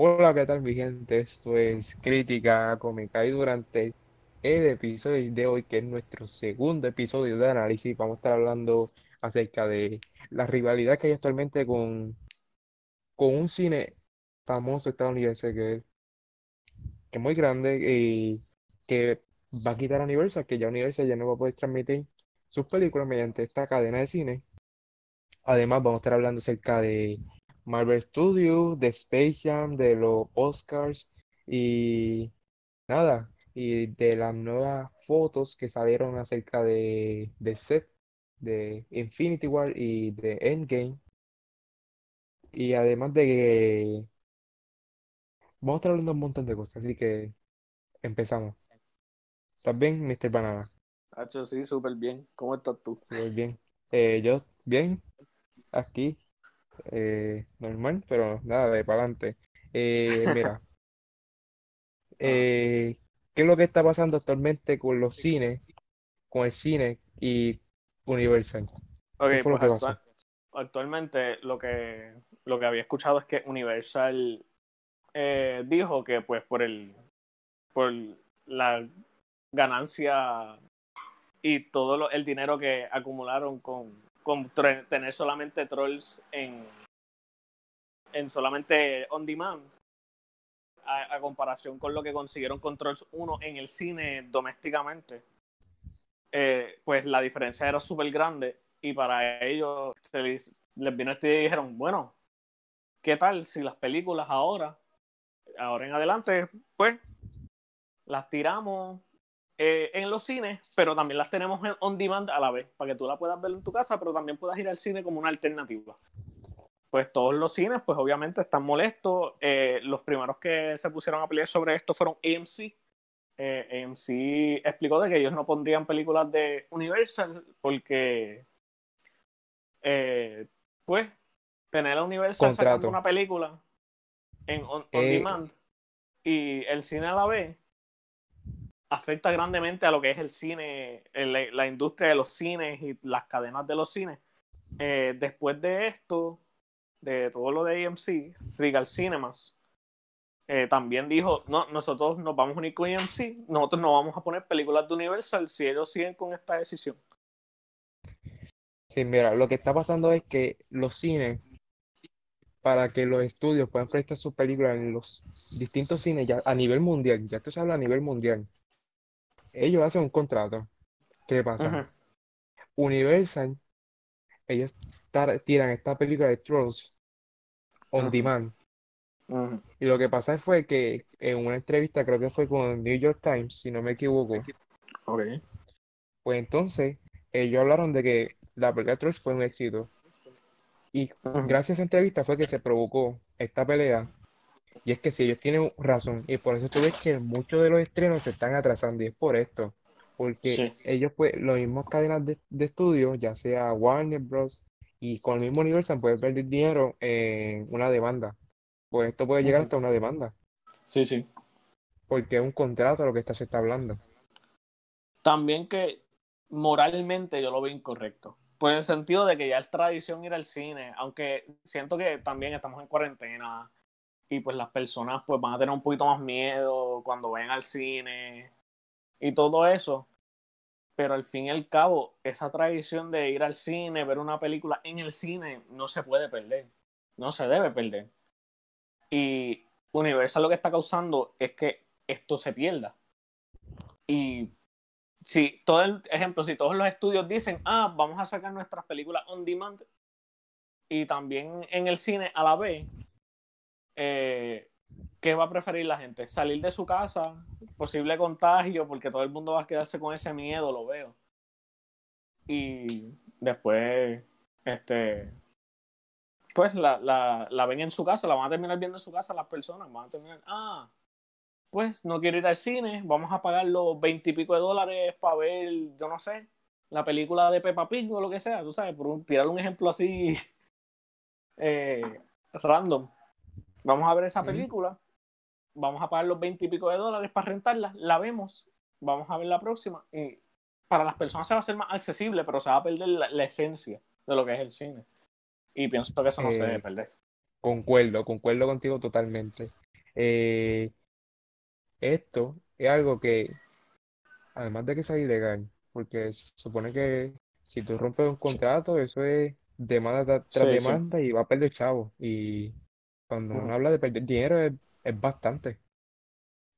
Hola, ¿qué tal mi gente? Esto es Crítica Cómica y durante el episodio de hoy, que es nuestro segundo episodio de análisis, vamos a estar hablando acerca de la rivalidad que hay actualmente con, con un cine famoso estadounidense que, que es muy grande y que va a quitar a Universal, que ya Universal ya no va a poder transmitir sus películas mediante esta cadena de cine. Además, vamos a estar hablando acerca de Marvel Studios, de Space Jam, de los Oscars y nada, y de las nuevas fotos que salieron acerca de, del set de Infinity War y de Endgame. Y además de que vamos a estar hablando un montón de cosas, así que empezamos. ¿Estás bien, Mr. Banana? Hacho, sí, súper bien. ¿Cómo estás tú? Muy bien. Eh, yo, bien, aquí, eh, normal, pero nada, de para adelante. Eh, mira, eh, ¿qué es lo que está pasando actualmente con los cines, con el cine y Universal? Ok, ¿Qué fue lo pues que pasó? actua- actualmente lo que, lo que había escuchado es que Universal eh, dijo que pues por el por la ganancia y todo lo- el dinero que acumularon con, con tener solamente trolls en, en solamente on demand a, a comparación con lo que consiguieron con Trolls 1 en el cine domésticamente eh, pues la diferencia era súper grande y para ellos les, les vino este y dijeron, bueno, ¿qué tal si las películas ahora, ahora en adelante, pues las tiramos eh, en los cines, pero también las tenemos en on demand a la vez, para que tú la puedas ver en tu casa, pero también puedas ir al cine como una alternativa. Pues todos los cines, pues obviamente están molestos. Eh, los primeros que se pusieron a pelear sobre esto fueron AMC, eh, AMC explicó de que ellos no pondrían películas de Universal porque, eh, pues, tener a Universal Contrato. sacando una película en on, on demand y el cine a la vez afecta grandemente a lo que es el cine, la industria de los cines y las cadenas de los cines. Eh, después de esto, de todo lo de AMC, Regal Cinemas, eh, también dijo, no, nosotros nos vamos a unir con AMC, nosotros no vamos a poner películas de Universal si ellos siguen con esta decisión. Sí, mira, lo que está pasando es que los cines, para que los estudios puedan prestar sus películas en los distintos cines ya a nivel mundial, ya esto se habla a nivel mundial, ellos hacen un contrato. ¿Qué pasa? Universal, ellos tar- tiran esta película de Trolls on demand. Y lo que pasa fue que en una entrevista, creo que fue con New York Times, si no me equivoco, Ok. pues entonces ellos hablaron de que la película de Trolls fue un éxito. Y gracias a esa entrevista fue que se provocó esta pelea. Y es que si ellos tienen razón, y por eso tú ves que muchos de los estrenos se están atrasando, y es por esto. Porque Sí. ellos, pues, los mismos cadenas de, de estudio, ya sea Warner Bros. y con el mismo Universal, pueden perder dinero en una demanda. Pues esto puede llegar hasta una demanda, Sí, sí. porque es un contrato lo que está, se está hablando. También que moralmente yo lo veo incorrecto. Por el sentido de que ya es tradición ir al cine, aunque siento que también estamos en cuarentena y pues las personas pues van a tener un poquito más miedo cuando vayan al cine y todo eso. Pero al fin y al cabo, esa tradición de ir al cine, ver una película en el cine, no se puede perder. No se debe perder. Y Universal lo que está causando es que esto se pierda. Y si todo el ejemplo, si todos los estudios dicen, ah, vamos a sacar nuestras películas on demand y también en el cine a la vez, eh, ¿qué va a preferir la gente? Salir de su casa, posible contagio, porque todo el mundo va a quedarse con ese miedo, lo veo. Y después, este, pues la, la, la ven en su casa, la van a terminar viendo en su casa las personas, van a terminar, ah, pues no quiero ir al cine, vamos a pagar los veintipico de dólares para ver, yo no sé, la película de Peppa Pig o lo que sea, tú sabes, por un, tirar un ejemplo así eh, random. Vamos a ver esa película, vamos a pagar los veintipico de dólares para rentarla, la vemos, vamos a ver la próxima y para las personas se va a hacer más accesible, pero se va a perder la, la esencia de lo que es el cine. Y pienso que eso no se Eh, debe perder. Concuerdo, concuerdo contigo totalmente. Eh, esto es algo que, además de que sea ilegal, porque se supone que si tú rompes un contrato, eso es demanda tra- tras Sí, sí. demanda y va a perder chavo. Y cuando uno habla de perder dinero es, es bastante,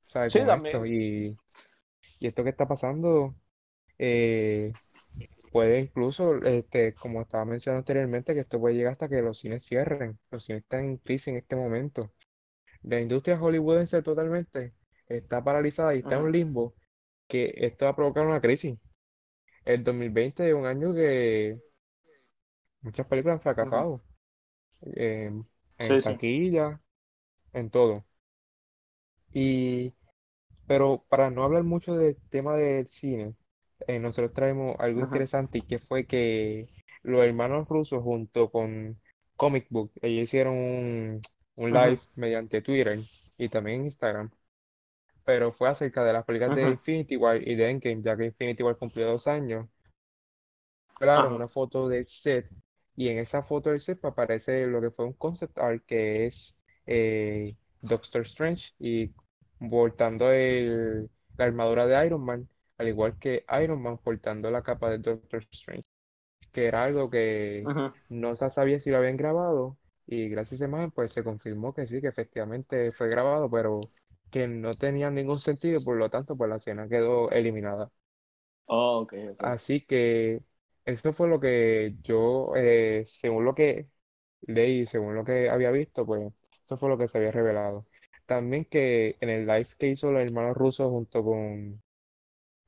¿sabes? Sí, esto. también. Y, y esto que está pasando eh, puede incluso, este, como estaba mencionando anteriormente, que esto puede llegar hasta que los cines cierren. Los cines están en crisis en este momento. La industria hollywoodense totalmente está paralizada y está en un limbo que esto va a provocar una crisis. El 2020 es un año que muchas películas han fracasado, eh, en Sí, sí. taquilla, en todo. Y, pero para no hablar mucho del tema del cine, eh, nosotros traemos algo interesante que fue que los hermanos rusos junto con Comic Book, ellos hicieron un, live mediante Twitter y también Instagram, pero fue acerca de las películas de. Infinity War y de Endgame, ya que Infinity War cumplió dos años. Claro, una foto del set y en esa foto del set aparece lo que fue un concept art que es eh, Doctor Strange y portando el- la armadura de Iron Man, al igual que Iron Man portando la capa de Doctor Strange, que era algo que no se sabía si lo habían grabado y gracias a esa imagen pues se confirmó que sí, que efectivamente fue grabado, pero que no tenía ningún sentido, por lo tanto pues la escena quedó eliminada. Oh, ok, ok. Así que eso fue lo que yo, eh, según lo que leí, según lo que había visto, pues eso fue lo que se había revelado. También que en el live que hizo los hermanos rusos junto con,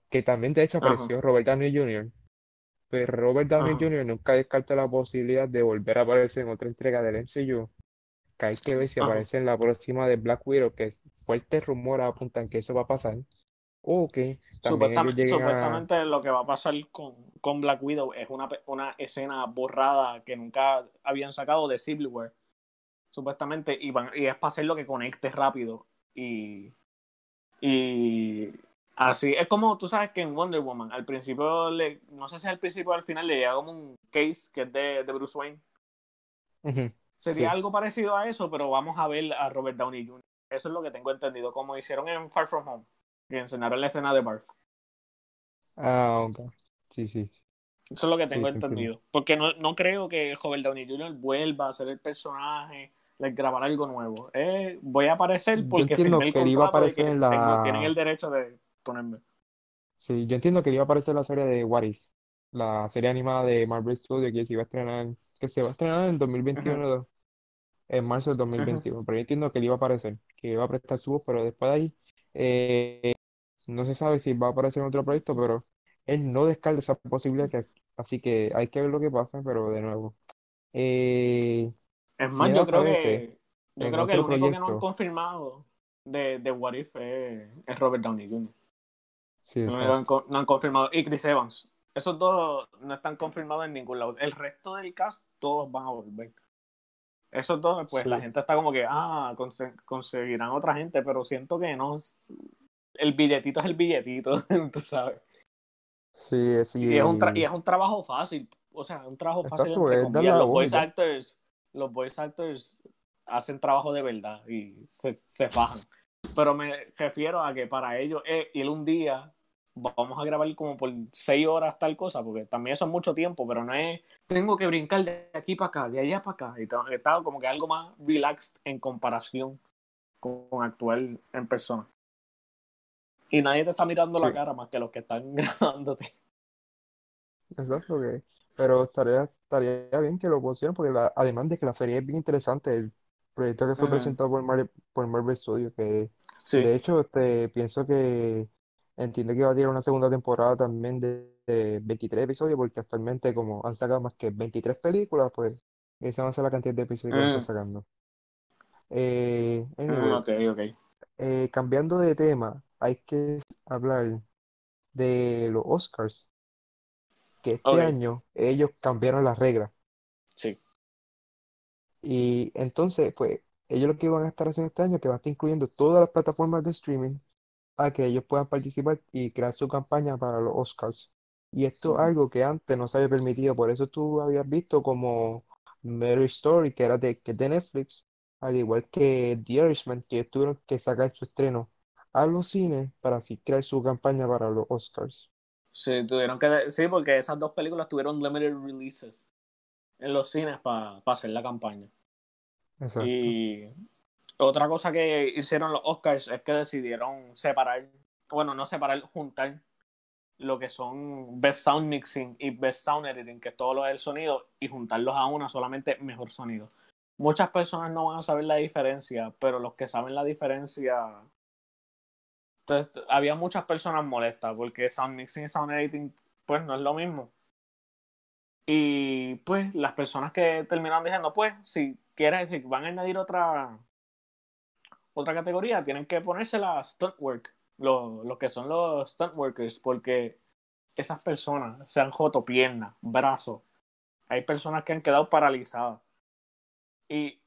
que también de hecho Ajá, apareció Robert Downey Jr., pero Robert Downey ajá, Jr. nunca descarta la posibilidad de volver a aparecer en otra entrega del MCU, que hay que ver si ajá. aparece en la próxima de Black Widow, que fuertes rumores apuntan que eso va a pasar, o que Supuestamente, a... supuestamente lo que va a pasar con, con Black Widow es una, una escena borrada que nunca habían sacado de Civil War, supuestamente, y, van, y es para hacer lo que conecte rápido. Y, y así, es como tú sabes que en Wonder Woman, al principio, le, no sé si al principio o al final le llega como un case que es de, de Bruce Wayne. Sería Sí. algo parecido a eso, pero vamos a ver a Robert Downey Jr. Eso es lo que tengo entendido, como hicieron en Far From Home, que enseñaron la escena de Barf. Ah, ok. Sí, sí, Eso es lo que sí, tengo entiendo. entendido. Porque no, no creo que Robert Downey Jr. vuelva a ser el personaje, like, grabar algo nuevo. Eh, voy a aparecer porque firmé entiendo el que él iba a contrato aparecer que en tengo, tienen la... el derecho de ponerme. Sí, yo entiendo que él iba a aparecer la serie de What If, la serie animada de Marvel Studios que se iba a estrenar, que se va a estrenar en Ujú, 2021, en marzo del ujú. 2021. Pero yo entiendo que él iba a aparecer, que iba a prestar su voz, pero después de ahí eh, no se sabe si va a aparecer en otro proyecto, pero él no descarta esa posibilidad, que- así que hay que ver lo que pasa, pero de nuevo, eh, Es más, yo creo que yo creo que el único que no han confirmado de, de What If es, es Robert Downey Jr. sí, que han no han confirmado. Y Chris Evans. Esos dos no están confirmados en ningún lado. El resto del cast, todos van a volver. Esos dos, pues la gente está como que, ah, conse- conseguirán otra gente, pero siento que no. El billetito es el billetito, tú sabes. sí, Y es un, tra- y sí, es un trabajo fácil. O sea, un trabajo fácil exacto, entre comillas. Los voice actors, los voice actors hacen trabajo de verdad y se, se fajan. Pero me refiero a que para ellos es ir un día, vamos a grabar como por seis horas tal cosa, porque también eso es mucho tiempo, pero no es, tengo que brincar de aquí para acá, de allá para acá. Y tengo que estar como que algo más relaxed en comparación con, con actuar en persona. Y nadie te está mirando la cara más que los que están grabándote. exacto, que, pero estaría, estaría bien que lo pusieran, porque la- además de que la serie es bien interesante, el proyecto que fue presentado por, Mar- por Marvel Studios, que Sí. de hecho este, pienso que entiendo que va a tener una segunda temporada también de, de 23 episodios, porque actualmente como han sacado más que 23 películas, pues esa va a ser la cantidad de episodios que van estar Mm, sacando. Eh, anyway, ok, ok. eh, cambiando de tema, hay que hablar de los Oscars, que este año ellos cambiaron las reglas. sí. Y entonces, pues, ellos lo que van a estar haciendo este año es que van a estar incluyendo todas las plataformas de streaming a que ellos puedan participar y crear su campaña para los Oscars. Y esto es algo que antes no se había permitido, por eso tú habías visto como Mary Story, que era de, que de Netflix, al igual que The Irishman, que tuvieron que sacar su estreno a los cines para así crear su campaña para los Oscars. Sí, tuvieron que, sí, porque esas dos películas tuvieron limited releases en los cines para hacer la campaña. Exacto. Y otra cosa que hicieron los Oscars es que decidieron separar, bueno, no separar, juntar lo que son Best Sound Mixing y Best Sound Editing, que es todo lo del sonido, y juntarlos a una solamente mejor sonido. Muchas personas no van a saber la diferencia, pero los que saben la diferencia. Entonces, había muchas personas molestas porque Sound Mixing y Sound Editing, pues no es lo mismo. Y pues las personas que terminaron diciendo, pues, si quieren, si van a añadir otra otra categoría, tienen que ponerse la stunt work, lo, lo que son los stunt workers, porque esas personas se han joto piernas, brazos. Hay personas que han quedado paralizadas. Y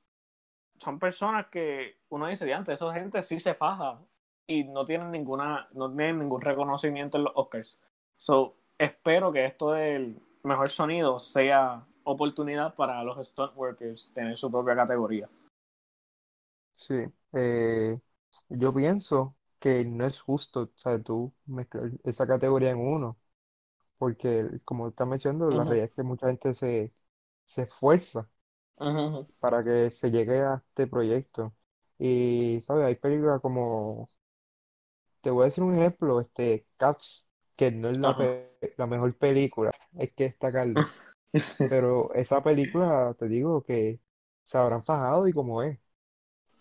son personas que uno dice, antes esa gente sí se faja y no tienen ninguna, no tienen ningún reconocimiento en los Oscars. So, espero que esto del mejor sonido sea oportunidad para los stunt workers tener su propia categoría. Sí, eh, yo pienso que no es justo, o tú mezclar esa categoría en uno, porque como estás mencionando, la realidad es que mucha gente se, se esfuerza para que se llegue a este proyecto. Y, ¿sabes? Hay películas como, te voy a decir un ejemplo, este, Cats, que no es la, la mejor película, hay que destacarlo. Pero esa película, te digo que se habrán fajado y como es.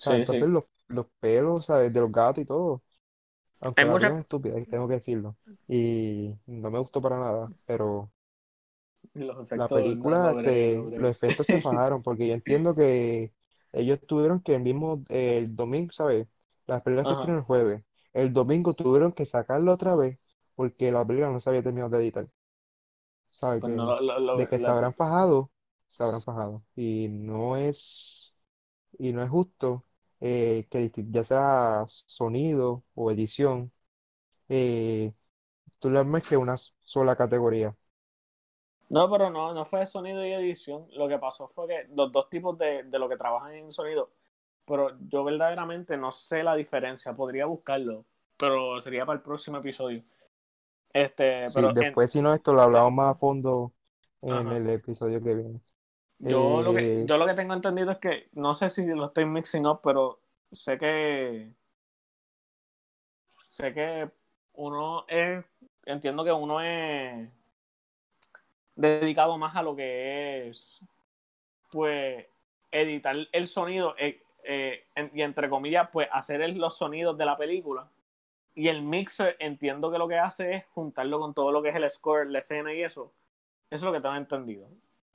O entonces Los, los pelos, ¿sabes? De los gatos y todo. Aunque la mucha- es estúpida, tengo que decirlo. Y no me gustó para nada, pero Los la no, película, no bregué, no bregué. los efectos se fajaron, porque yo entiendo que ellos tuvieron que el mismo, eh, el domingo, ¿sabes? La película se Ajá. estrenó el jueves. El domingo tuvieron que sacarla otra vez porque la película no se había terminado de editar. ¿Sabes? Pues no, Que, lo, lo, lo- de que se habrán fajado, se habrán fajado. Y no es, y no es justo eh, que ya sea sonido o edición, eh, tú le mezcles una sola categoría. No, pero no, no fue sonido y edición. Lo que pasó fue que los dos tipos de, de lo que trabajan en sonido, pero yo verdaderamente no sé la diferencia. Podría buscarlo, pero sería para el próximo episodio. Este, Sí, pero en- después si no, esto lo hablamos más a fondo en Ajá. el episodio que viene. yo lo que Eh, yo lo que tengo entendido es que no sé si lo estoy mixing up, pero sé que sé que uno es entiendo que uno es dedicado más a lo que es pues editar el sonido eh, eh, y entre comillas pues hacer el- los sonidos de la película y el mixer entiendo que lo que hace es juntarlo con todo lo que es el score, la escena y eso. Eso es lo que tengo entendido.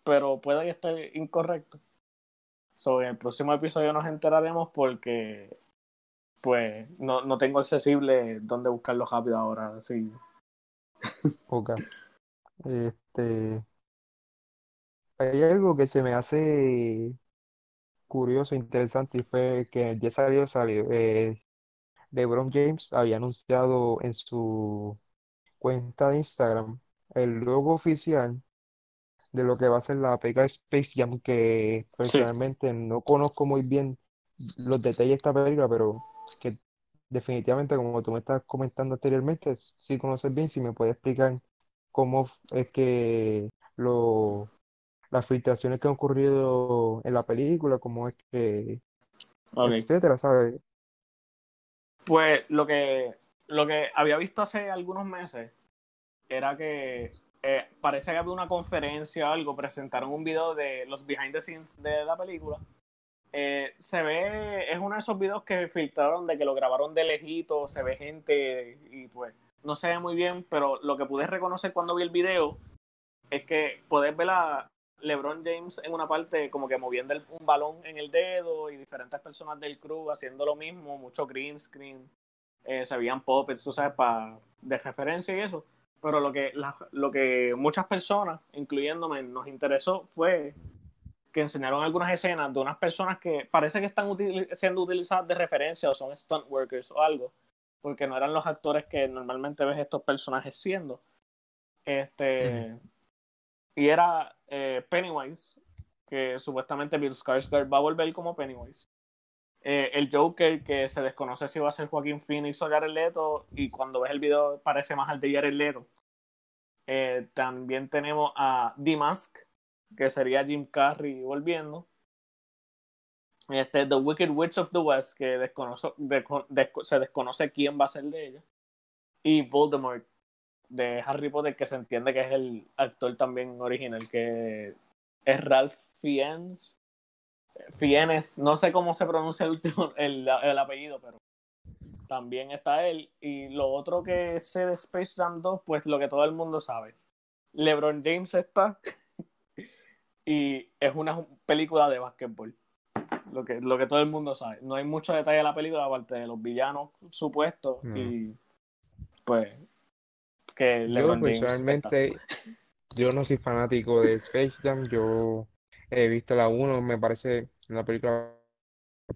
Pero puede que esté incorrecto. So, en el próximo episodio nos enteraremos porque pues no, no tengo accesible dónde buscarlo rápido ahora. Sí. ok. Este, hay algo que se me hace curioso, interesante, y fue que el día salió, salió, eh, LeBron James había anunciado en su cuenta de Instagram el logo oficial de lo que va a ser la película Space Jam, que Sí. personalmente no conozco muy bien los detalles de esta película, pero que definitivamente, como tú me estás comentando anteriormente, sí conoces bien, si me puedes explicar cómo es que lo, las filtraciones que han ocurrido en la película, cómo es que, etcétera, ¿sabes? Pues lo que, lo que había visto hace algunos meses era que eh, parece que había una conferencia o algo, presentaron un video de los behind the scenes de la película. Eh, se ve, es uno de esos videos que filtraron de que lo grabaron de lejito, se ve gente y pues no se ve muy bien, pero lo que pude reconocer cuando vi el video es que puedes ver a LeBron James en una parte como que moviendo un balón en el dedo y diferentes personas del crew haciendo lo mismo, mucho green screen, eh, se veían puppets, tú sabes, para de referencia y eso. Pero lo que, la- lo que muchas personas, incluyéndome, nos interesó fue que enseñaron algunas escenas de unas personas que parece que están siendo utilizadas de referencia o son stunt workers o algo, porque no eran los actores que normalmente ves estos personajes siendo. Este. Y era eh, Pennywise, que supuestamente Bill Skarsgård va a volver como Pennywise. Eh, el Joker, que se desconoce si va a ser Joaquín Phoenix o Jared Leto, y cuando ves el video parece más al de Jared Leto. Eh, también tenemos a The Mask, que sería Jim Carrey volviendo. Este, The Wicked Witch of the West, que desconoce, se desconoce quién va a ser de ella. Y Voldemort, de Harry Potter, que se entiende que es el actor también original, que es Ralph Fiennes. Fiennes, no sé cómo se pronuncia el último, el, el apellido, pero también está él. Y lo otro que sé de Space Jam 2, pues lo que todo el mundo sabe. LeBron James está y es una película de básquetbol. Lo que, lo que todo el mundo sabe. No hay mucho detalle de la película, aparte de los villanos supuestos. Y pues que yo personalmente, yo no soy fanático de Space Jam. Yo he visto la 1, me parece una película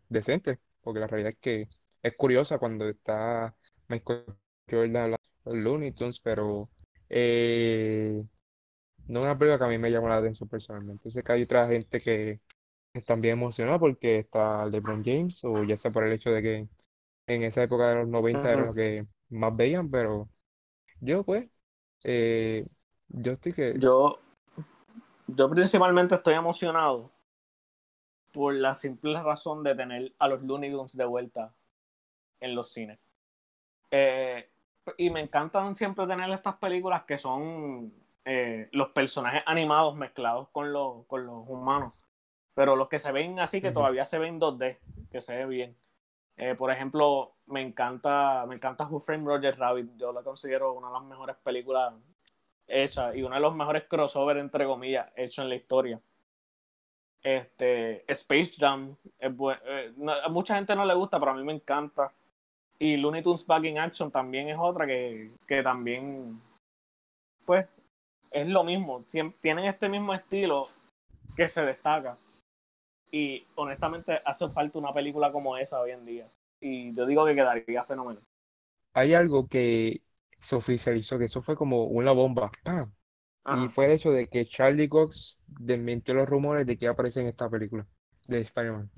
decente, porque la realidad es que es curiosa cuando está Michael Jordan Looney Tunes, pero eh, no es una película que a mí me llama la atención personalmente. Sé que hay otra gente que están bien emocionada porque está LeBron James, o ya sea por el hecho de que en esa época de los 90 era lo que más veían, pero yo pues, eh, yo estoy que... Yo, yo principalmente estoy emocionado por la simple razón de tener a los Looney Tunes de vuelta en los cines. Eh, y me encantan siempre tener estas películas que son eh, los personajes animados mezclados con los, con los humanos. Pero los que se ven así, que todavía se ven 2D, que se ve bien. Eh, por ejemplo, me encanta, me encanta Who Framed Roger Rabbit. Yo la considero una de las mejores películas hechas y uno de los mejores crossover, entre comillas, hecho en la historia. Este, Space Jam, es a mucha gente no le gusta, pero a mí me encanta. Y Looney Tunes Back in Action también es otra que, que también, pues, es lo mismo. Tienen este mismo estilo que se destaca. Y honestamente hace falta una película como esa hoy en día. Y yo digo que quedaría fenomenal. Hay algo que se oficializó, que eso fue como una bomba. Y fue el hecho de que Charlie Cox desmintió los rumores de que aparece en esta película de Spider-Man.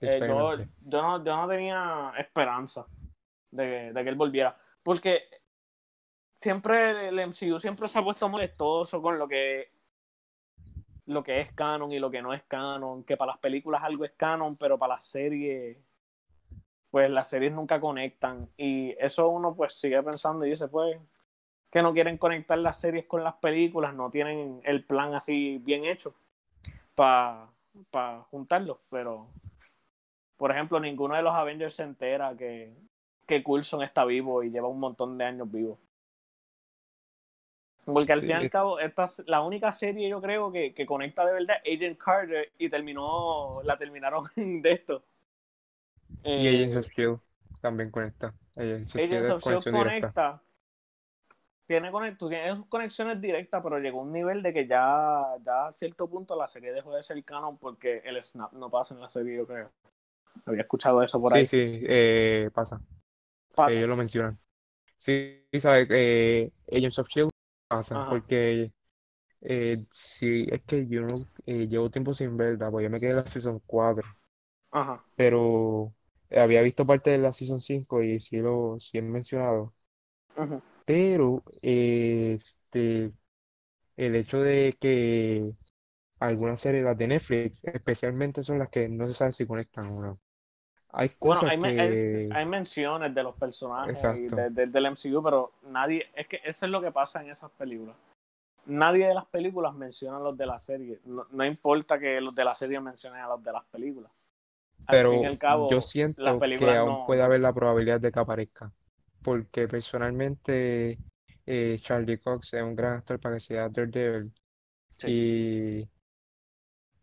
Eh, yo, no, yo no tenía esperanza de, que él volviera. Porque siempre el MCU siempre se ha puesto molestoso con lo que lo que es canon y lo que no es canon, que para las películas algo es canon, pero para las series pues las series nunca conectan y eso uno pues sigue pensando y dice pues que no quieren conectar las series con las películas, no tienen el plan así bien hecho para pa juntarlos, pero por ejemplo, ninguno de los Avengers se entera que, que Coulson está vivo y lleva un montón de años vivo. Porque al fin y al cabo, esta es la única serie, yo creo, que, que conecta de verdad Agent Carter y terminó, la terminaron de esto. y Agents of Shield también conecta. Agents of, Shield, conecta. Tiene, sus conexiones directas, pero llegó a un nivel de que ya, ya a cierto punto la serie dejó de ser canon porque el snap no pasa en la serie, yo creo. Había escuchado eso por ahí. Sí, sí, eh, pasa. Ellos lo mencionan. Sí, sabes, eh, Agents of Shield pasa, porque eh, sí, es que yo no eh, llevo tiempo sin verla, pues yo me quedé en la Season 4. Ajá. Pero había visto parte de la Season 5 y sí lo sí he mencionado. Pero este el hecho de que algunas series, las de Netflix, especialmente son las que no se sabe si conectan o no. Hay cosas bueno, hay, hay, menciones de los personajes y del MCU, pero nadie, es que eso es lo que pasa en esas películas. Nadie de las películas menciona a los de la serie. No, importa que los de la serie mencionen a los de las películas. pero yo siento que aún puede haber la probabilidad de que aparezca. Porque personalmente eh, Charlie Cox es un gran actor para que sea Daredevil. Y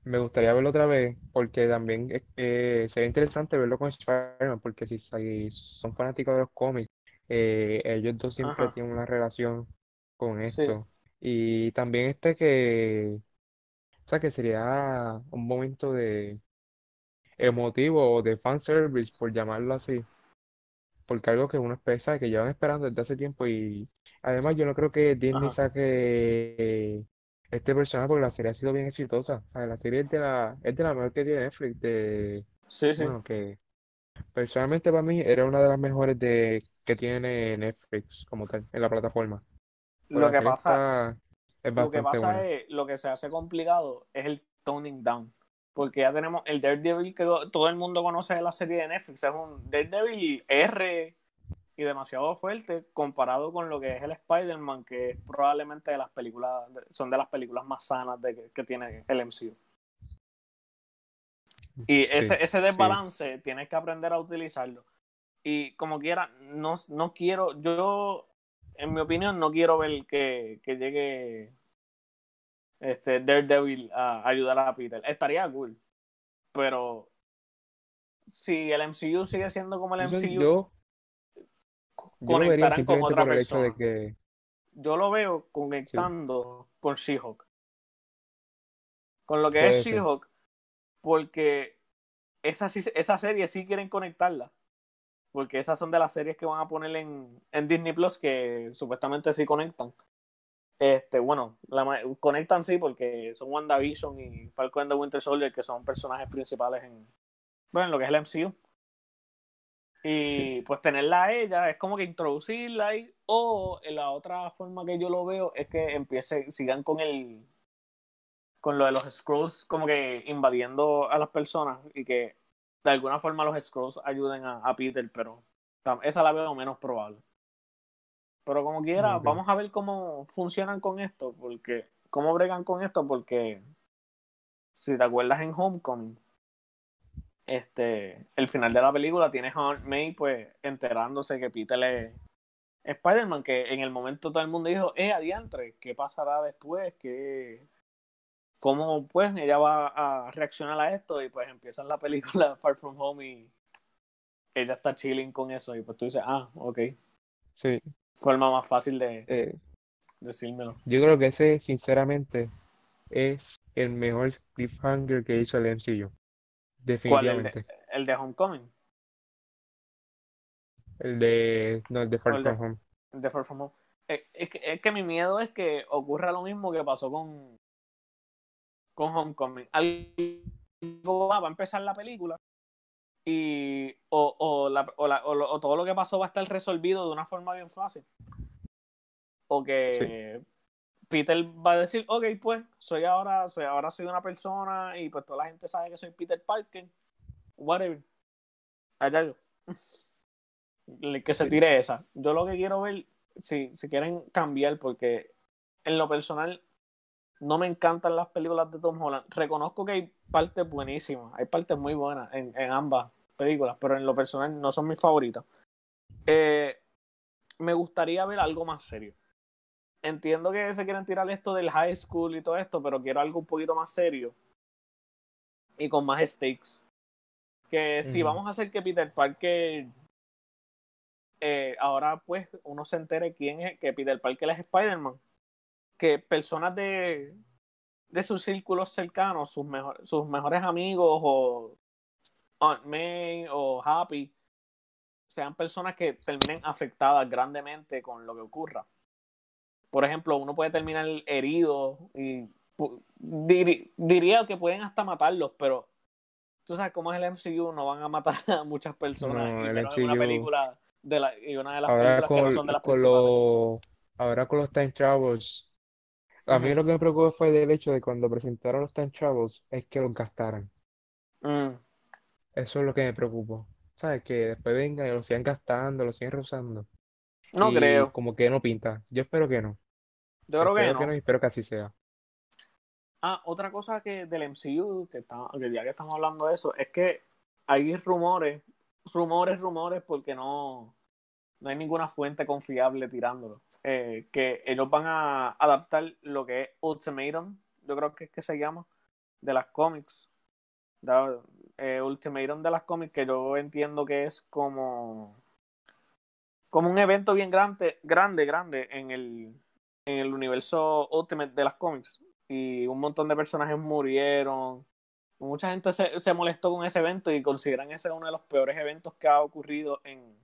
me gustaría verlo otra vez porque también eh, sería interesante verlo con Spider-Man porque si, son fanáticos de los cómics, eh, ellos dos siempre tienen una relación con esto. Y también este que, o sea, que sería un momento de emotivo o de fanservice, por llamarlo así. Porque algo que uno espera, que llevan esperando desde hace tiempo y además yo no creo que Disney saque este personaje porque la serie ha sido bien exitosa. O sea, la serie es de la, es de la mejor que tiene Netflix de, Sí, sí. Bueno, que personalmente para mí era una de las mejores de que tiene Netflix como tal, en la plataforma. Pero Lo la que pasa, está, es lo que pasa buena. es, lo que se hace complicado es el toning down. Porque ya tenemos el Daredevil que todo el mundo conoce de la serie de Netflix. Es un Daredevil R y demasiado fuerte comparado con lo que es el Spider-Man, que es probablemente de las películas, son de las películas más sanas de que, que tiene el MCU. Y ese, Sí, ese sí. desbalance tienes que aprender a utilizarlo. Y como quiera, no, no quiero, yo, en mi opinión, no quiero ver que, que llegue este Daredevil a ayudar a Peter. Estaría cool. Pero si el MCU sigue siendo como el Yo, MCU, yo, conectarán con otra persona. que Yo lo veo conectando con She-Hulk. Con lo que puede es. She-Hulk, porque esa, esa serie sí quieren conectarla. Porque esas son de las series que van a poner en, en Disney Plus que supuestamente sí conectan. Este, bueno, la conectan sí porque son WandaVision y Falcon and the Winter Soldier que son personajes principales en, bueno, en lo que es el MCU. Y pues tenerla a ella es como que introducirla ahí. O la otra forma que yo lo veo es que empiece, sigan con el con lo de los Scrolls como que invadiendo a las personas y que de alguna forma los Scrolls ayuden a, a Peter, pero esa la veo menos probable. Pero como quiera, vamos a ver cómo funcionan con esto, porque cómo bregan con esto, porque si te acuerdas en Homecoming, este, el final de la película tienes a Aunt May pues enterándose que Peter es Spider-Man, que en el momento todo el mundo dijo, eh, adiantre, ¿qué pasará después? ¿Qué, cómo pues ella va a reaccionar a esto y pues empieza la película Far From Home y ella está chilling con eso y pues tú dices, ah, ok, Sí, forma más fácil de eh, decírmelo. yo creo que ese, sinceramente, es el mejor cliffhanger que hizo el MCU. ¿Cuál? El de, Definitivamente. el de Homecoming, El de, no, el de Far de- From Home. el de Far From Home. Es, es que, es que mi miedo es que ocurra lo mismo que pasó con, con Homecoming. Algo va, va a empezar la película y o, o, la- o la- o o todo lo que pasó va a estar resolvido de una forma bien fácil. O que Peter va a decir, ok, pues soy ahora, soy ahora soy una persona y pues toda la gente sabe que soy Peter Parker. Whatever. Allá yo. Que se tire esa. Yo lo que quiero ver, si, si quieren cambiar, porque en lo personal no me encantan las películas de Tom Holland. Reconozco que hay partes buenísimas, hay partes muy buenas en, en ambas películas, pero en lo personal no son mis favoritas. Eh, me gustaría ver algo más serio. Entiendo que se quieren tirar esto del high school y todo esto, pero quiero algo un poquito más serio y con más stakes. Que si vamos a hacer que Peter Parker eh, ahora pues uno se entere quién es, que Peter Parker es Spider-Man, que personas de, de sus círculos cercanos, sus, mejor, sus mejores amigos o Aunt May o Happy, sean personas que terminen afectadas grandemente con lo que ocurra. Por ejemplo, uno puede terminar herido y diri- diría que pueden hasta matarlos, pero tú sabes cómo es el MCU, no van a matar a muchas personas No, y el en una MCU película de la, y una de las Ahora películas que no con, son de las con los, ahora con los Time Travels, a mí Ujú. lo que me preocupó fue del hecho de cuando presentaron los Time Travels es que los gastaran. Mm, Eso es lo que me preocupó. ¿Sabes? Que después vengan y lo sigan gastando, lo sigan usando. No Y creo. como que no pinta. Yo espero que no. Yo creo que no. que no y espero que así sea. Ah, otra cosa que del MCU, que, está, que ya que estamos hablando de eso, es que hay rumores, rumores, rumores, porque no, no hay ninguna fuente confiable tirándolo. Eh, que ellos van a adaptar lo que es Ultimatum, yo creo que es que se llama, de las cómics. Da- eh, Ultimatum de las cómics, que yo entiendo que es como, como un evento bien grande, grande, grande en el, en el universo Ultimate de las cómics. Y un montón de personajes murieron. Mucha gente se, se molestó con ese evento y consideran ese uno de los peores eventos que ha ocurrido en,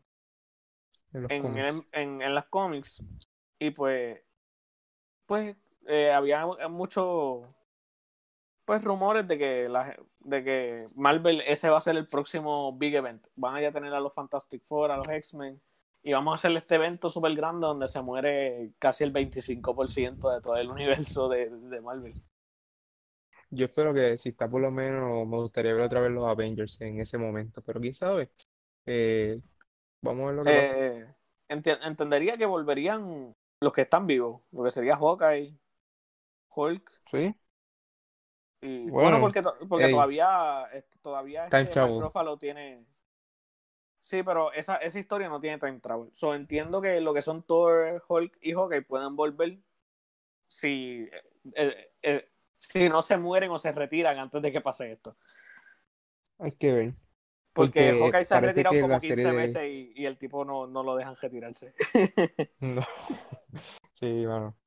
En en, en, en- en las cómics. Y pues, pues eh, había muchos pues rumores de que la, de que Marvel, ese va a ser el próximo big event. Van a ya tener a los Fantastic Four, a los X-Men, y vamos a hacer este evento súper grande donde se muere casi el 25% de todo el universo de, de, Marvel. Yo espero que si está por lo menos, me gustaría ver otra vez los Avengers en ese momento, pero quién sabe. Eh, vamos a ver lo que pasa. Eh, entendería que volverían los que están vivos, lo que sería Hawkeye, Hulk. Sí. Y, bueno, porque, porque todavía, este, todavía este lo tiene. Sí, pero esa, esa historia no tiene time travel. So, entiendo que lo que son Thor, Hulk y Hawkeye pueden volver si, eh, eh, si no se mueren o se retiran antes de que pase esto. Hay que ver. Porque, Hawkeye se ha retirado como 15 veces y, el tipo no, no lo dejan retirarse. no. Sí, bueno.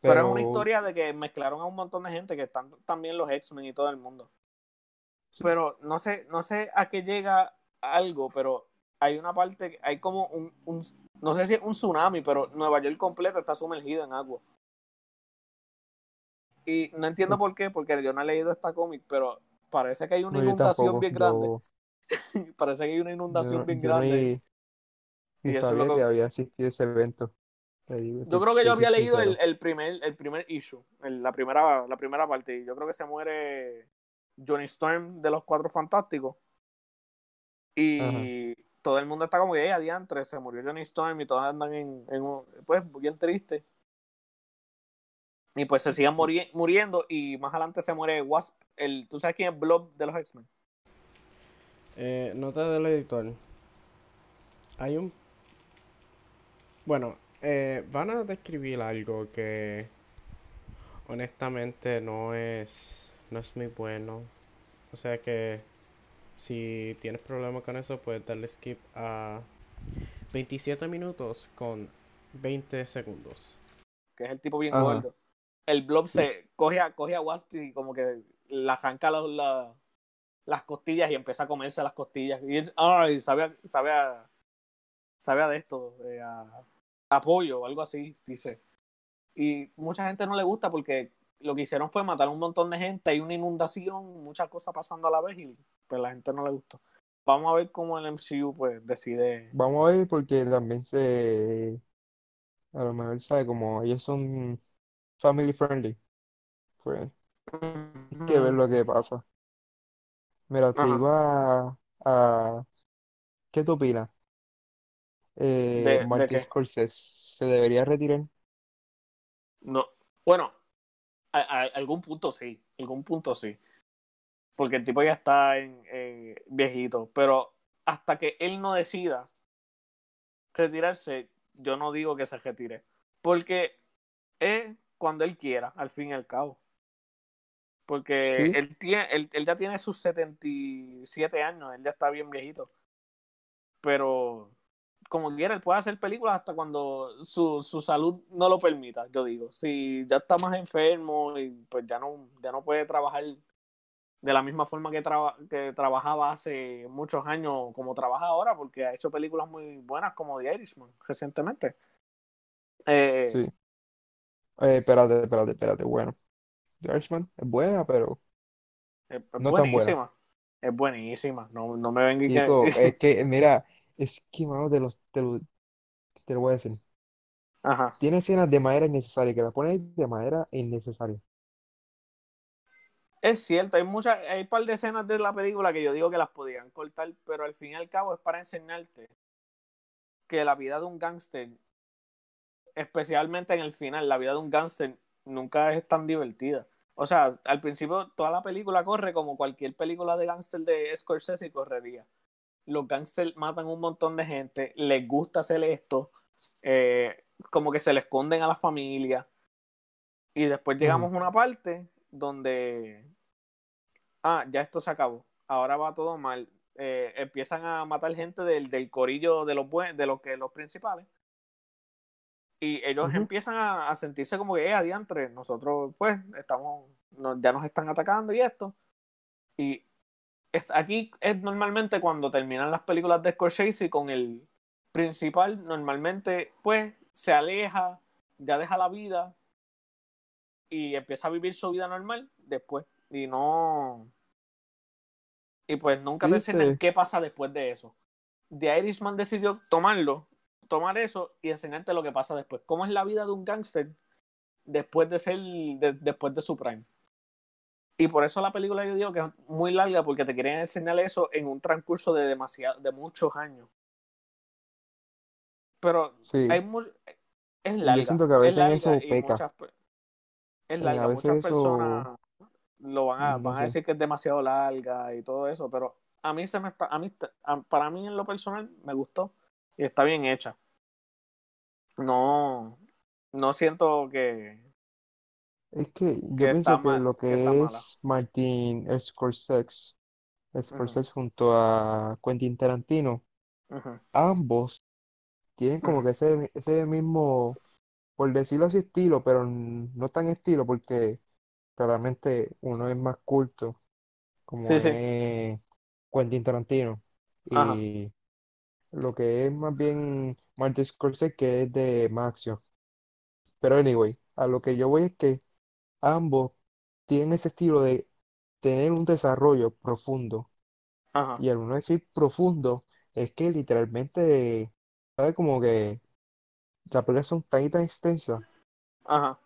Pero... es una historia de que mezclaron a un montón de gente que están también los X-Men y todo el mundo. Pero no sé, no sé a qué llega algo, pero hay una parte, hay como un, un no sé si es un tsunami, pero Nueva York completo está sumergido en agua. Y no entiendo por qué, porque yo no he leído esta cómic, pero parece que hay una inundación bien grande. parece que hay una inundación bien grande. y sabía que... había asistido ese evento. Yo creo que yo había leído el, el, primer, el primer issue, la, primera, la primera parte. Y yo creo que se muere Johnny Storm de los Cuatro Fantásticos. Y todo el mundo está como que, adiantre, se murió Johnny Storm y todos andan en, en pues, bien triste. Y pues se siguen muriendo y más adelante se muere Wasp. El, ¿Tú sabes quién es Blob de los X-Men? Eh, nota del editor. Hay un... Bueno, eh, van a describir algo que honestamente no es, no es muy bueno. O sea que si tienes problemas con eso, puedes darle skip a 27 minutos con 20 segundos. Que es el tipo bien gordo. El blob se coge a, coge a Wasp y como que la arranca las costillas y empieza a comerse las costillas. Y ay, sabe, sabe a, sabe a de esto, eh, a, apoyo o algo así, dice. Y mucha gente no le gusta porque lo que hicieron fue matar a un montón de gente, hay una inundación, muchas cosas pasando a la vez y pues la gente no le gustó. Vamos a ver cómo el MCU pues decide. Vamos a ver porque también se a lo mejor sabe como ellos son family friendly. Pues hay que ver lo que pasa. Mira, te iba a, ¿qué tú opinas? eh, Martin Scorsese se debería retirar. No, bueno, a, algún punto sí, algún punto sí. Porque el tipo ya está en, viejito, pero hasta que él no decida retirarse, yo no digo que se retire. Porque es cuando él quiera, al fin y al cabo. Porque él, tiene, él, él, ya tiene sus 77 años, él ya está bien viejito. Pero como quiera, él puede hacer películas hasta cuando su, su salud no lo permita, yo digo. Si ya está más enfermo y pues ya no, ya no puede trabajar de la misma forma que, que trabajaba hace muchos años como trabaja ahora, porque ha hecho películas muy buenas como The Irishman recientemente. Eh, sí. Eh, espérate, espérate, espérate. Bueno, The Irishman es buena, pero es, no buenísima. Tan buena. Es buenísima. No, no me venga que... es que, mira, es que, mano, te, los, te, lo, te lo voy a decir. Ajá. Tiene escenas de manera innecesaria, que la ponen de manera innecesaria. Es cierto, hay muchas, hay un par de escenas de la película que yo digo que las podían cortar, pero al fin y al cabo es para enseñarte que la vida de un gángster, especialmente en el final, la vida de un gángster nunca es tan divertida. O sea, al principio toda la película corre como cualquier película de gángster de Scorsese correría los gangsters matan un montón de gente, les gusta hacer esto, eh, como que se le esconden a la familia. Y después llegamos a una parte donde, ah, ya esto se acabó, ahora va todo mal. Eh, empiezan a matar gente del, del corillo de los, de los, que, los principales. Y ellos empiezan a, sentirse como que, eh, adiantre, nosotros pues estamos, ya nos están atacando y esto. Y aquí es normalmente cuando terminan las películas de Scorsese con el principal, normalmente pues se aleja, ya deja la vida y empieza a vivir su vida normal después y no Y pues nunca te enseñan qué pasa después de eso. The Irishman decidió tomarlo, tomar eso y enseñarte lo que pasa después. ¿Cómo es la vida de un gángster después de ser, después de su prime? Y por eso la película yo digo que es muy larga porque te quieren enseñar eso en un transcurso de demasiado, de muchos años. Pero hay es larga. yo siento que a veces eso peca. es larga, muchas personas lo van a, van a decir que es demasiado larga y todo eso, pero a mí se me a mí para mí en lo personal me gustó y está bien hecha. No, no siento que es que yo pienso que lo que, es Martin Scorsese, Scorsese junto a Quentin Tarantino, ambos tienen como que ese, ese mismo, por decirlo así, estilo, pero no tan estilo porque claramente uno es más culto, como es Quentin Tarantino. Y lo que es más bien Martin Scorsese, que es de Maxio. Pero anyway, a lo que yo voy es que ambos tienen ese estilo de tener un desarrollo profundo. Y al uno decir profundo, es que literalmente, ¿sabes? Como que las películas son tan y tan extensas Ajá,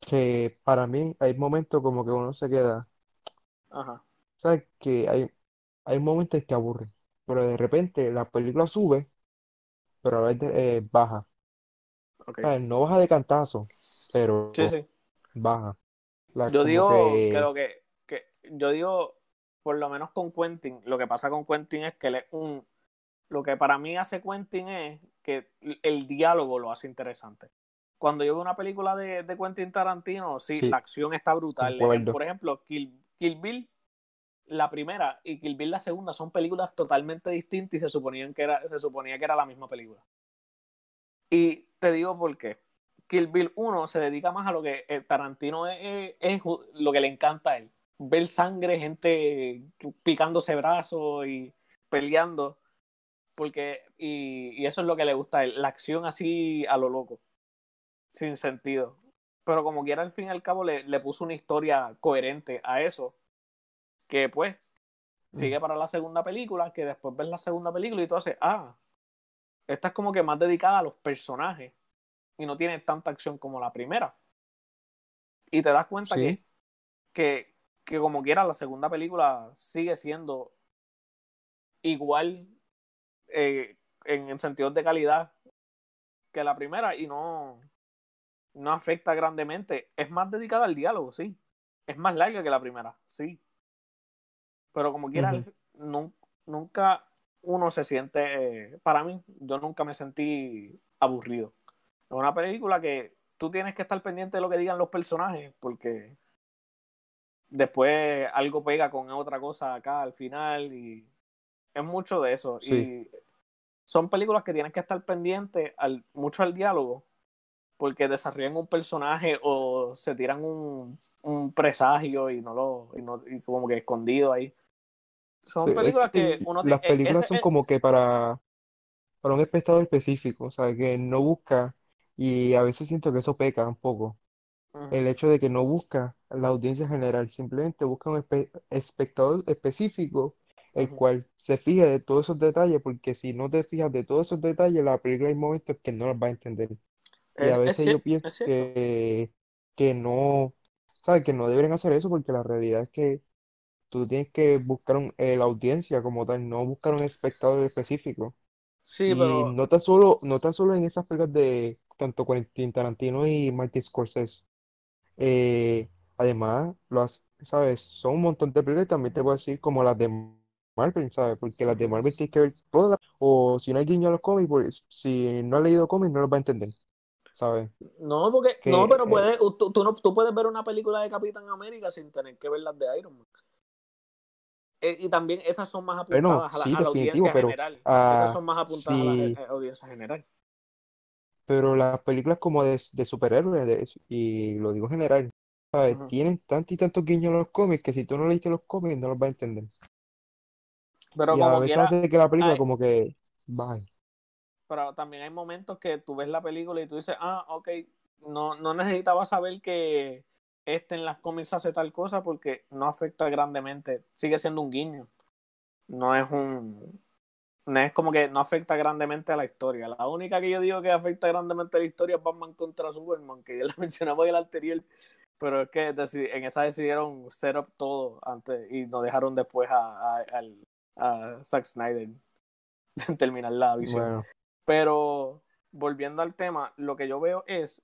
que para mí hay momentos como que uno se queda, ajá, ¿sabes? Que hay, hay momentos que aburren, pero de repente la película sube, pero a veces eh, baja. No baja de cantazo, pero Sí, sí. baja. Yo digo, creo que, que, yo digo, por lo menos con Quentin, lo que pasa con Quentin es que él es un, lo que para mí hace Quentin es que el diálogo lo hace interesante. Cuando yo veo una película de, de Quentin Tarantino, sí, la acción está brutal. Por ejemplo, Kill, Kill, Bill, la primera y Kill Bill la segunda son películas totalmente distintas y se, suponían que era, se suponía que era la misma película. Y te digo por qué. Kill Bill 1 se dedica más a lo que eh, Tarantino es, lo que le encanta a él. Ver sangre, gente picándose brazos y peleando. Porque, y, eso es lo que le gusta a él, la acción así a lo loco, sin sentido. Pero como quiera, al fin y al cabo, le, le puso una historia coherente a eso, que pues sigue mm. para la segunda película, que después ves la segunda película y tú haces, ah, esta es como que más dedicada a los personajes y no tiene tanta acción como la primera. Y te das cuenta que, que, que, como quiera, la segunda película sigue siendo igual eh, en, en sentidos de calidad que la primera y no, no afecta grandemente. Es más dedicada al diálogo, sí. Es más larga que la primera, sí. Pero como quiera, nunca uno se siente, eh, para mí, yo nunca me sentí aburrido. Es una película que tú tienes que estar pendiente de lo que digan los personajes, porque después algo pega con otra cosa acá al final y es mucho de eso. Y son películas que tienes que estar pendiente al, mucho al diálogo, porque desarrollan un personaje o se tiran un, un presagio y no lo, y no, y como que escondido ahí. Son películas que, uno Las e, películas son como que para, para un espectador específico, o sea, que no busca y a veces siento que eso peca un poco. El hecho de que no busca la audiencia general, simplemente busca un espectador específico, el cual se fije de todos esos detalles, porque si no te fijas de todos esos detalles, la película hay momentos que no los va a entender. Y a veces yo pienso que, que no, ¿sabes? Que no deberían hacer eso, porque la realidad es que tú tienes que buscar eh, la audiencia como tal, no buscar un espectador específico. Sí, y pero... no tan solo, no tan solo en esas películas de tanto Quentin Tarantino y Martin Scorsese. Eh, además, las, ¿sabes? Son un montón de películas, también te voy a decir como las de Marvel, ¿sabes? Porque las de Marvel tienes que ver todas o si no hay guiño a los cómics, pues, si no has leído cómics no los va a entender, ¿sabes? No, porque, no, pero puedes, tú, no, tú puedes ver una película de Capitán América sin tener que ver las de Iron Man. Eh, y también esas son más apuntadas a, la, audiencia general. esas son más apuntadas a la eh, audiencia general pero las películas como de, de superhéroes, y lo digo general, ¿sabes? Tienen tanto y tantos guiños en los cómics que si tú no leíste los cómics no los vas a entender. Pero y como a veces hace que la película como que baje. Pero también hay momentos que tú ves la película y tú dices, ah, ok, no, no necesitaba saber que este en las cómics hace tal cosa porque no afecta grandemente, sigue siendo un guiño. no es un no es como que no afecta grandemente a la historia. La única que yo digo que afecta grandemente a la historia es Batman contra Superman, que ya la mencionamos en el anterior, pero es que en esa decidieron set up todo antes y nos dejaron después a, a, a, Zack Snyder terminar la visión. Pero volviendo al tema, lo que yo veo es,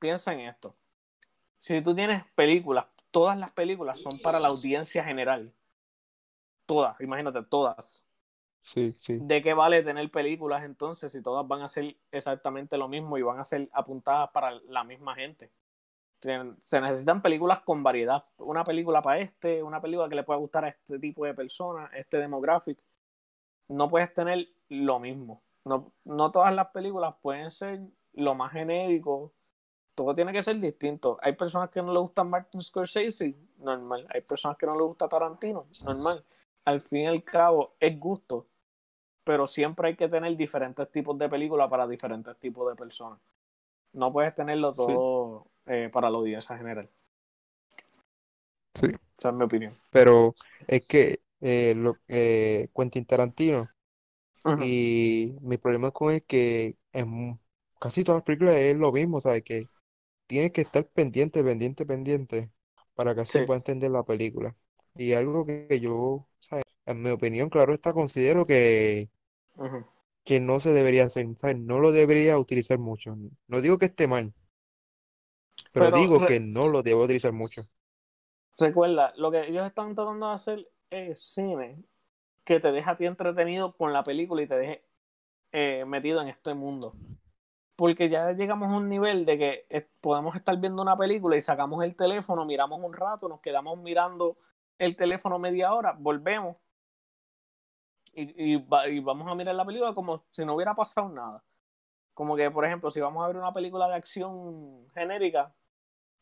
piensa en esto. Si tú tienes películas, todas las películas son para la audiencia general. Todas, imagínate, todas. Sí, sí. ¿De qué vale tener películas entonces si todas van a ser exactamente lo mismo y van a ser apuntadas para la misma gente? Se necesitan películas con variedad. Una película para este, una película que le pueda gustar a este tipo de personas, este demográfico. No puedes tener lo mismo. No, no todas las películas pueden ser lo más genérico. Todo tiene que ser distinto. Hay personas que no le gustan Martin Scorsese, normal. Hay personas que no le gusta Tarantino, normal. Al fin y al cabo, es gusto. Pero siempre hay que tener diferentes tipos de películas para diferentes tipos de personas. No puedes tenerlo todo eh, para la audiencia general. Sí. Esa es mi opinión. Pero es que eh, lo, eh, Quentin Tarantino y mi problema con él es que en casi todas las películas es lo mismo, ¿sabes? Que tienes que estar pendiente, pendiente, pendiente para que así pueda entender la película. Y algo que yo, ¿sabes? En mi opinión, claro está, considero que, que no se debería hacer, ¿sabes? No lo debería utilizar mucho. No digo que esté mal, pero, digo que no lo debo utilizar mucho. Recuerda, lo que ellos están tratando de hacer es cine que te deja a ti entretenido con la película y te deje eh, metido en este mundo. Porque ya llegamos a un nivel de que eh, podemos estar viendo una película y sacamos el teléfono, miramos un rato, nos quedamos mirando el teléfono media hora, volvemos y, y vamos a mirar la película como si no hubiera pasado nada. Como que, por ejemplo, si vamos a ver una película de acción genérica,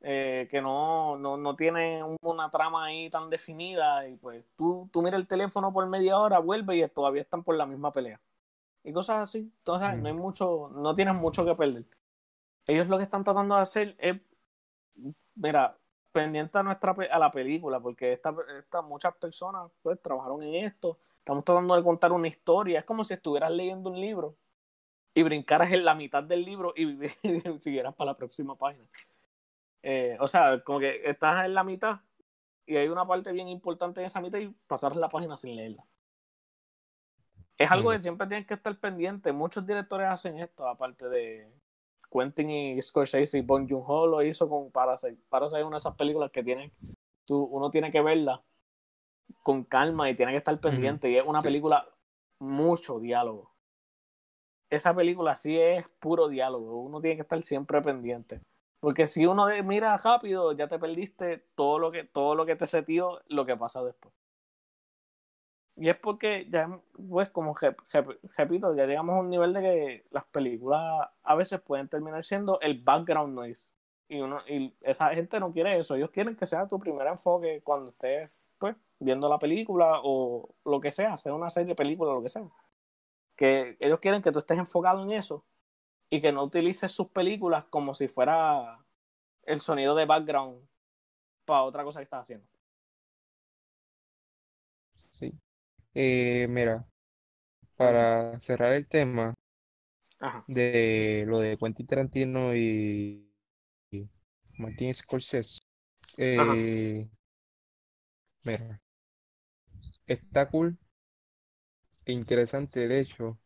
eh, que no, no, no, tiene una trama ahí tan definida y pues tú, tú miras el teléfono por media hora, vuelve y todavía están por la misma pelea. Y cosas así. Entonces, no hay mucho, no tienes mucho que perder. Ellos lo que están tratando de hacer es, mira, pendiente a nuestra a la película, porque esta, esta, muchas personas pues trabajaron en esto. Estamos tratando de contar una historia. Es como si estuvieras leyendo un libro y brincaras en la mitad del libro y, y siguieras para la próxima página. Eh, o sea, como que estás en la mitad y hay una parte bien importante en esa mitad y pasar la página sin leerla. Es algo que siempre tienes que estar pendiente. Muchos directores hacen esto, aparte de Quentin y Scorsese y Bon Joon-ho lo hizo con Parasite. Parasite es una de esas películas que tiene, tú, uno tiene que verla con calma y tiene que estar pendiente. Y es una película mucho diálogo. Esa película sí es puro diálogo. Uno tiene que estar siempre pendiente. Porque si uno mira rápido, ya te perdiste todo lo que, todo lo que te setió, lo que pasa después. Y es porque ya, pues como repito, ya llegamos a un nivel de que las películas a veces pueden terminar siendo el background noise. Y uno, y esa gente no quiere eso. Ellos quieren que sea tu primer enfoque cuando estés pues viendo la película o lo que sea, sea una serie, película, lo que sea. Que ellos quieren que tú estés enfocado en eso y que no utilice sus películas como si fuera el sonido de background para otra cosa que estás haciendo. Sí. Eh, mira, para cerrar el tema de lo de Quentin Tarantino y, y Martin Scorsese, eh, mira, está cool, interesante el hecho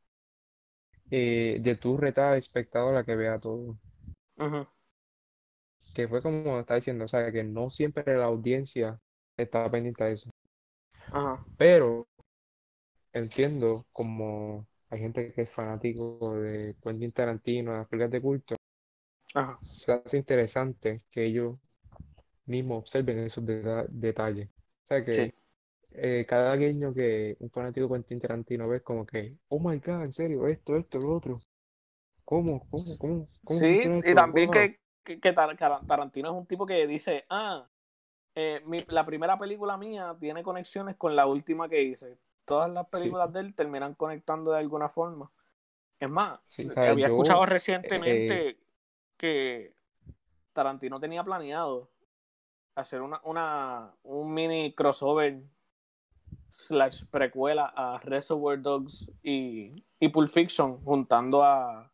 eh, de tu retar al espectador a que vea todo. Que fue como está diciendo, o sea, que no siempre la audiencia está pendiente de eso. Pero entiendo como hay gente que es fanático de Quentin Tarantino, de las películas de culto, se hace interesante que ellos mismos observen esos detalles. O sea que eh, cada guiño que un fanático Quentin Tarantino ve como que, oh my god, en serio, esto, esto, lo otro. ¿Cómo? ¿Cómo? ¿Cómo? sí, y también que, que, Tarantino es un tipo que dice, ah, eh, la primera película mía tiene conexiones con la última que hice. Todas las películas de él terminan conectando de alguna forma. Es más, había escuchado recientemente eh, que Tarantino tenía planeado hacer una, una, un mini crossover slash precuela a Reservoir Dogs y, y Pulp Fiction, juntando a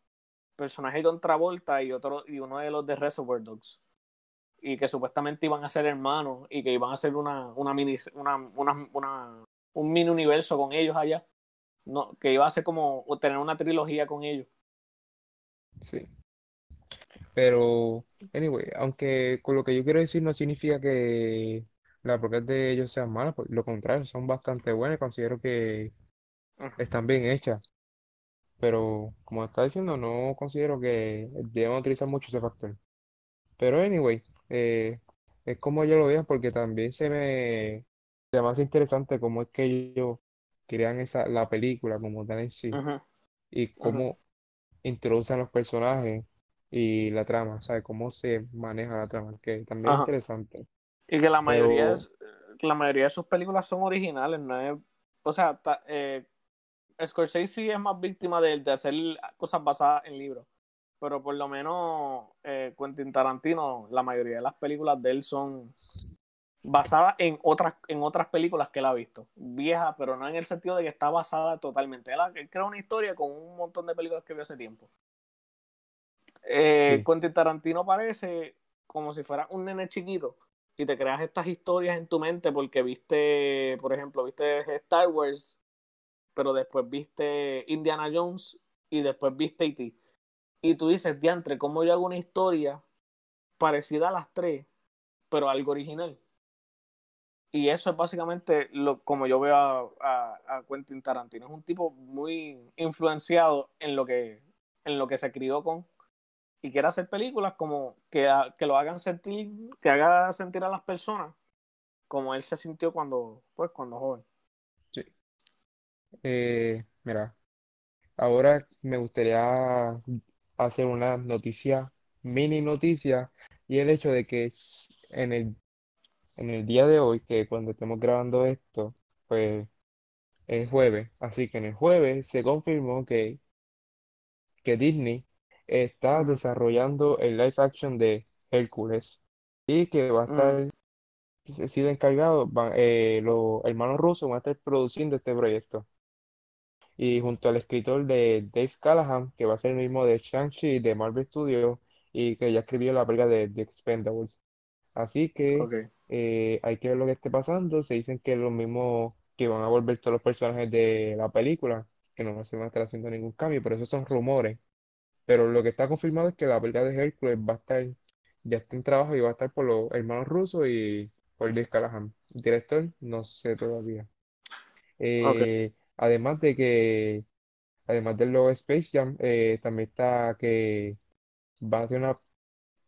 personajes de Travolta y otro y uno de los de Reservoir Dogs. Y que supuestamente iban a ser hermanos y que iban a hacer una, una mini, una, una, una, un mini universo con ellos allá. No, que iba a ser como tener una trilogía con ellos. Sí. Pero, anyway, aunque con lo que yo quiero decir no significa que las propiedades de ellos sean malas, por lo contrario, son bastante buenas, considero que están bien hechas. Pero, como está diciendo, no considero que deban utilizar mucho ese factor. Pero, anyway, eh, es como yo lo veo porque también se me, se me hace interesante cómo es que ellos crean esa, la película como tal en sí y cómo introducen los personajes y la trama, ¿sabes? Cómo se maneja la trama, que también es interesante. Y que la mayoría, Pero- que la mayoría de sus películas son originales, no es, o sea, ta- eh, Scorsese es más víctima de, de hacer cosas basadas en libros, pero por lo menos eh, Quentin Tarantino, la mayoría de las películas de él son basadas en otras, en otras películas que él ha visto, viejas, pero no en el sentido de que está basada totalmente. Él, él crea una historia con un montón de películas que vio hace tiempo. Eh, Sí. Quentin Tarantino parece como si fuera un nene chiquito y te creas estas historias en tu mente porque viste, por ejemplo, viste Star Wars, pero después viste Indiana Jones y después viste E.T. Y tú dices, diantre, ¿cómo yo hago una historia parecida a las tres, pero algo original? Y eso es básicamente lo, como yo veo a, a, a Quentin Tarantino. Es un tipo muy influenciado en lo que, en lo que se crió con y quiere hacer películas como que, que lo hagan sentir, que haga sentir a las personas como él se sintió cuando, pues, cuando joven. Eh, mira, ahora me gustaría hacer una noticia, mini noticia, y el hecho de que en el, en el día de hoy, que cuando estemos grabando esto, pues es jueves, así que en el jueves se confirmó que, que Disney está desarrollando el live action de Hércules y que va a Mm, estar ha sido encargado, va- eh, los hermanos rusos van a estar produciendo este proyecto. Y junto al escritor de Dave Callahan, que va a ser el mismo de Shang-Chi de Marvel Studios y que ya escribió la película de The Expendables. Así que eh, hay que ver lo que esté pasando. Se dicen que lo mismo que van a volver todos los personajes de la película, que no se van a estar haciendo ningún cambio, pero esos son rumores. Pero lo que está confirmado es que la película de Hércules va a estar, ya está en trabajo y va a estar por los hermanos rusos y por Dave Callahan. Director, no sé todavía. Eh, además de que, además del logo Space Jam, eh, también está que va a ser una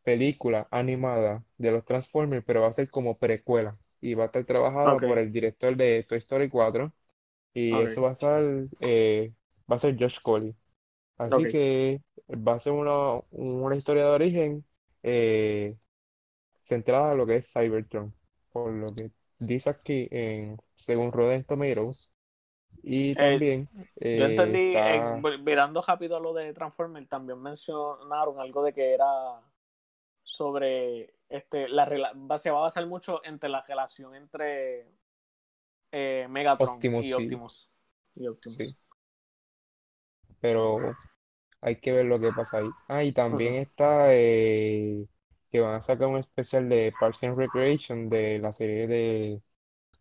película animada de los Transformers, pero va a ser como precuela y va a estar trabajada Ok. por el director de Toy Story 4 y eso va a estar, eh, va a ser Josh Cole. Así que va a ser una, una historia de origen eh, centrada en lo que es Cybertron, por lo que dice aquí en, según Rotten Tomatoes. Y Eh, también yo entendí, eh, está mirando rápido a lo de Transformers, también mencionaron algo de que era sobre este la se va a basar mucho entre la relación entre Megatron Optimus, y sí, Optimus. Y Optimus. sí, pero hay que ver lo que pasa ahí. Ah, y también está eh, que van a sacar un especial de Parks and Recreation de la serie de,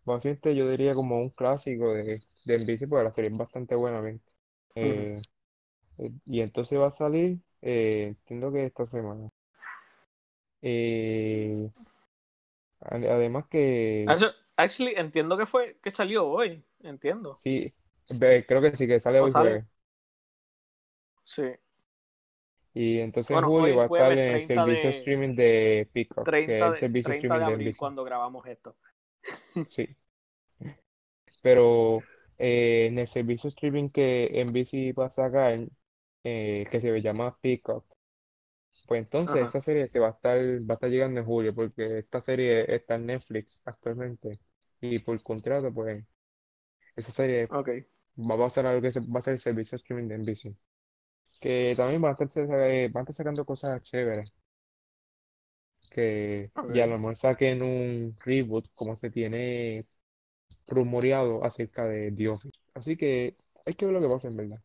básicamente yo diría como un clásico de, de NBC, porque la serie es bastante buena. Ujú. Eh, eh, y entonces va a salir, eh, entiendo que esta semana. Eh, ade- además que, Actu- Actually, entiendo que fue que salió hoy. Entiendo. sí, creo que sí, que sale ¿O hoy sale? Sí. Y entonces en Bueno, julio va a estar en el 30 servicio de streaming de Peacock, que es 30 el de, servicio 30 de streaming de abril NBC. cuando grabamos esto. Sí, pero eh, en el servicio streaming que NBC va a sacar, eh, que se llama Peacock, pues entonces Ajá. esa serie se va a estar, va a estar llegando en julio, porque esta serie está en Netflix actualmente. Y por contrato, pues, esa serie va a pasar algo que se- va a ser el servicio streaming de NBC. Que también van a estar, eh, van a estar sacando cosas chéveres. Que ya a lo mejor saquen un reboot, como se tiene rumoreado acerca de The Office. Así que hay que ver lo que pasa en verdad.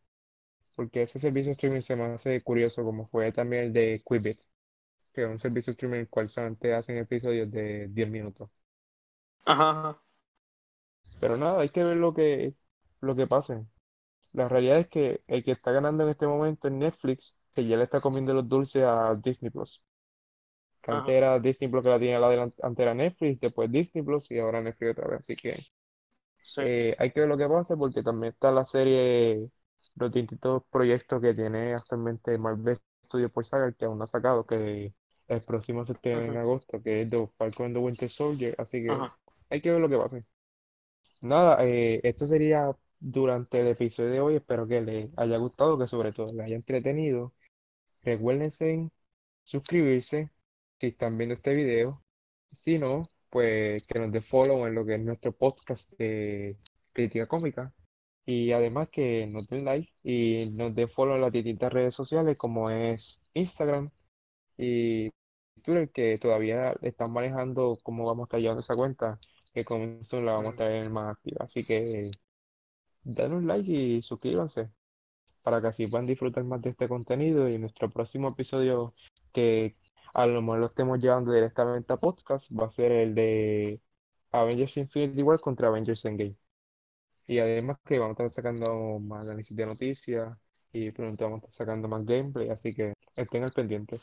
Porque ese servicio de streaming se me hace curioso, como fue también el de Quibbit, que es un servicio de streaming en el cual solamente hacen episodios de 10 minutos. Ajá, ajá. Pero nada, hay que ver lo que, lo que pase. La realidad es que el que está ganando en este momento es Netflix, que ya le está comiendo los dulces a Disney Plus. Que antes era Disney Plus que la tenía la antes era Netflix, después Disney Plus y ahora Netflix otra vez. Así que Sí. eh, hay que ver lo que pasa porque también está la serie, los distintos proyectos que tiene actualmente Marvel Studios por saga, que aún no ha sacado, que el próximo se estrena en agosto, que es The Falcon and the Winter Soldier. Así que Ajá. hay que ver lo que pase. Nada, eh, esto sería durante el episodio de hoy. Espero que les haya gustado, que sobre todo les haya entretenido. Recuérdense en suscribirse si están viendo este video. Si no, pues que nos dé follow en lo que es nuestro podcast de crítica cómica. Y además que nos den like y nos den follow en las distintas redes sociales como es Instagram y Twitter, que todavía están manejando cómo vamos a estar llevando esa cuenta, que con eso la vamos a traer más activa. Así que un like y suscríbanse para que así puedan disfrutar más de este contenido y nuestro próximo episodio que a lo mejor lo estemos llevando directamente a podcast va a ser el de Avengers Infinity War contra Avengers Endgame. Y además que vamos a estar sacando más análisis de noticias y pronto vamos a estar sacando más gameplay, así que estén al pendiente.